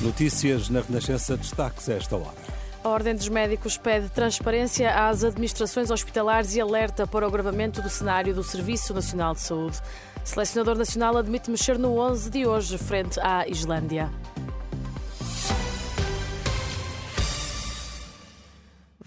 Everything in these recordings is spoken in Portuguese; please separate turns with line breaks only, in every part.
Notícias na Renascença, destaques a esta hora.
A Ordem dos Médicos pede transparência às administrações hospitalares e alerta para o agravamento do cenário do Serviço Nacional de Saúde. Selecionador Nacional admite mexer no 11 de hoje frente à Islândia.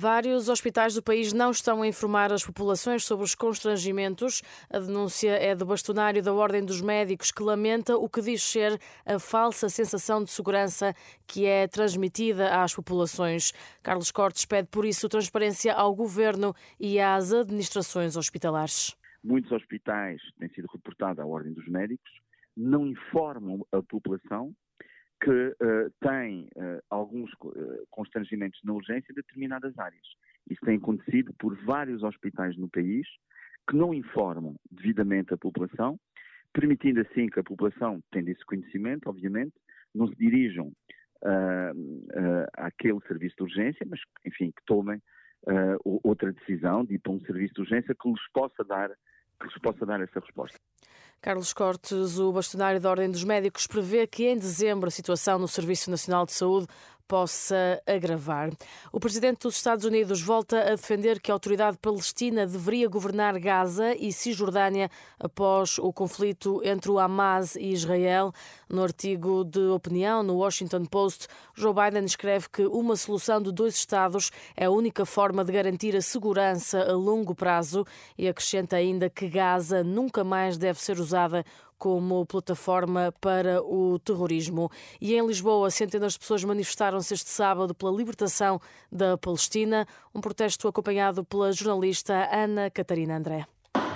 Vários hospitais do país não estão a informar as populações sobre os constrangimentos. A denúncia é do bastonário da Ordem dos Médicos, que lamenta o que diz ser a falsa sensação de segurança que é transmitida às populações. Carlos Cortes pede, por isso, transparência ao governo e às administrações hospitalares.
Muitos hospitais têm sido reportados à Ordem dos Médicos, não informam a população que uh, tem uh, alguns uh, constrangimentos na urgência em determinadas áreas. Isso tem acontecido por vários hospitais no país que não informam devidamente a população, permitindo assim que a população, tendo esse conhecimento, obviamente, não se dirijam àquele serviço de urgência, mas, enfim, que tomem outra decisão de ir para um serviço de urgência que lhes possa dar, que lhes possa dar essa resposta.
Carlos Cortes, o bastonário da Ordem dos Médicos, prevê que em dezembro a situação no Serviço Nacional de Saúde possa agravar. O presidente dos Estados Unidos volta a defender que a autoridade palestina deveria governar Gaza e Cisjordânia após o conflito entre o Hamas e Israel. No artigo de opinião no Washington Post, Joe Biden escreve que uma solução de dois Estados é a única forma de garantir a segurança a longo prazo e acrescenta ainda que Gaza nunca mais deve ser usada como plataforma para o terrorismo. E em Lisboa, centenas de pessoas manifestaram-se este sábado pela libertação da Palestina, um protesto acompanhado pela jornalista Ana Catarina André.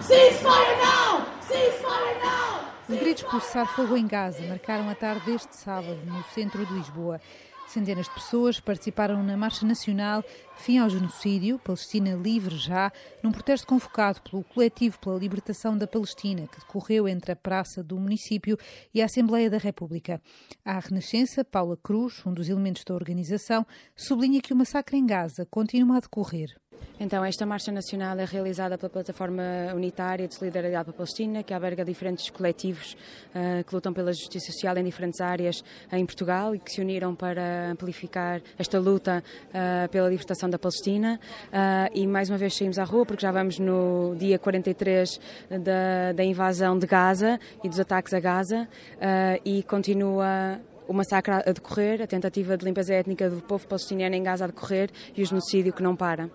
Ceasefire now! Ceasefire now!
Os gritos por cessar fogo em Gaza marcaram a tarde deste sábado no centro de Lisboa. Centenas de pessoas participaram na Marcha Nacional Fim ao Genocídio, Palestina Livre Já, num protesto convocado pelo Coletivo pela Libertação da Palestina, que decorreu entre a Praça do Município e a Assembleia da República. À Renascença, Paula Cruz, um dos elementos da organização, sublinha que o massacre em Gaza continua a decorrer.
Então, esta marcha nacional é realizada pela Plataforma Unitária de Solidariedade para a Palestina, que alberga diferentes coletivos uh, que lutam pela justiça social em diferentes áreas em Portugal e que se uniram para amplificar esta luta uh, pela libertação da Palestina. Uh, e mais uma vez saímos à rua, porque já vamos no dia 43 da, da invasão de Gaza e dos ataques a Gaza, e continua o massacre a decorrer, a tentativa de limpeza étnica do povo palestiniano em Gaza a decorrer e o genocídio que não para.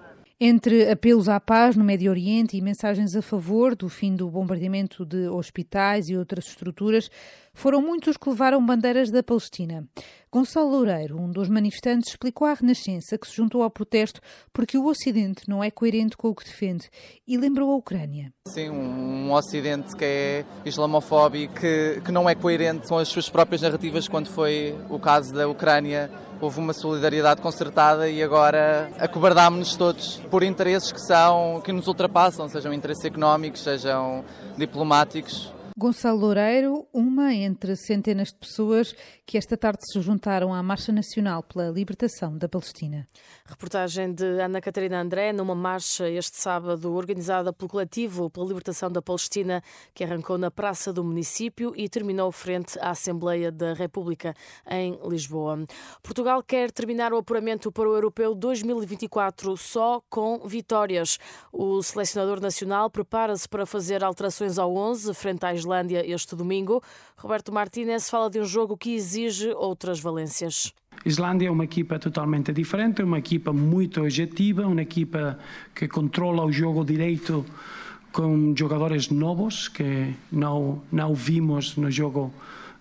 Entre apelos à paz no Médio Oriente e mensagens a favor do fim do bombardeamento de hospitais e outras estruturas, foram muitos os que levaram bandeiras da Palestina. Gonçalo Loureiro, um dos manifestantes, explicou à Renascença que se juntou ao protesto porque o Ocidente não é coerente com o que defende e lembrou a Ucrânia.
Sim, um Ocidente que é islamofóbico, que, que não é coerente com as suas próprias narrativas, quando foi o caso da Ucrânia houve uma solidariedade concertada e agora acobardámos-nos todos por interesses que são que nos ultrapassam, sejam interesses económicos, sejam diplomáticos.
Gonçalo Loureiro, uma entre centenas de pessoas que esta tarde se juntaram à Marcha Nacional pela Libertação da Palestina.
Reportagem de Ana Catarina André numa marcha este sábado organizada pelo Coletivo pela Libertação da Palestina, que arrancou na Praça do Município e terminou frente à Assembleia da República em Lisboa. Portugal quer terminar o apuramento para o Europeu 2024 só com vitórias. O selecionador nacional prepara-se para fazer alterações ao 11 frente à Islândia este domingo. Roberto Martínez fala de um jogo que exige outras valências.
Islândia é uma equipa totalmente diferente, é uma equipa muito objetiva, uma equipa que controla o jogo direito com jogadores novos que não, não vimos no jogo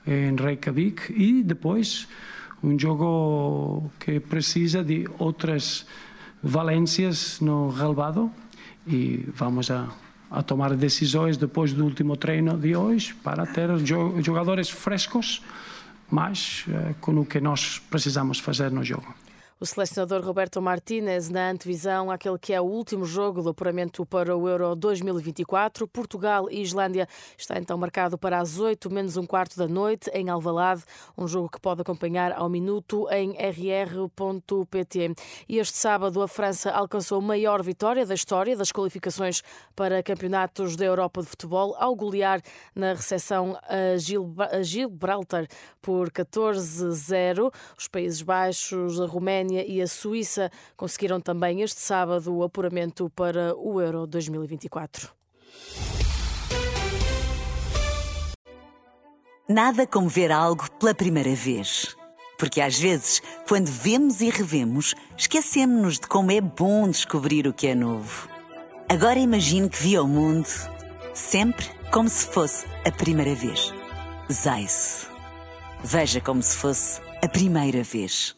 em Reykjavik e depois um jogo que precisa de outras valências no relvado e vamos a a tomar decisões depois do último treino de hoje para ter jogadores frescos, mas uh, com o que nós precisamos fazer no jogo.
O selecionador Roberto Martínez, na antevisão àquele que é o último jogo do apuramento para o Euro 2024, Portugal e Islândia, está então marcado para as 8 menos um quarto da noite em Alvalade, um jogo que pode acompanhar ao minuto em rr.pt. E este sábado a França alcançou a maior vitória da história das qualificações para campeonatos da Europa de futebol ao golear na recepção a Gibraltar por 14-0. Os Países Baixos, a Roménia e a Suíça conseguiram também este sábado o apuramento para o Euro 2024.
Nada como ver algo pela primeira vez. Porque às vezes, quando vemos e revemos, esquecemos-nos de como é bom descobrir o que é novo. Agora imagine que viu o mundo sempre como se fosse a primeira vez. Zais. Veja como se fosse a primeira vez.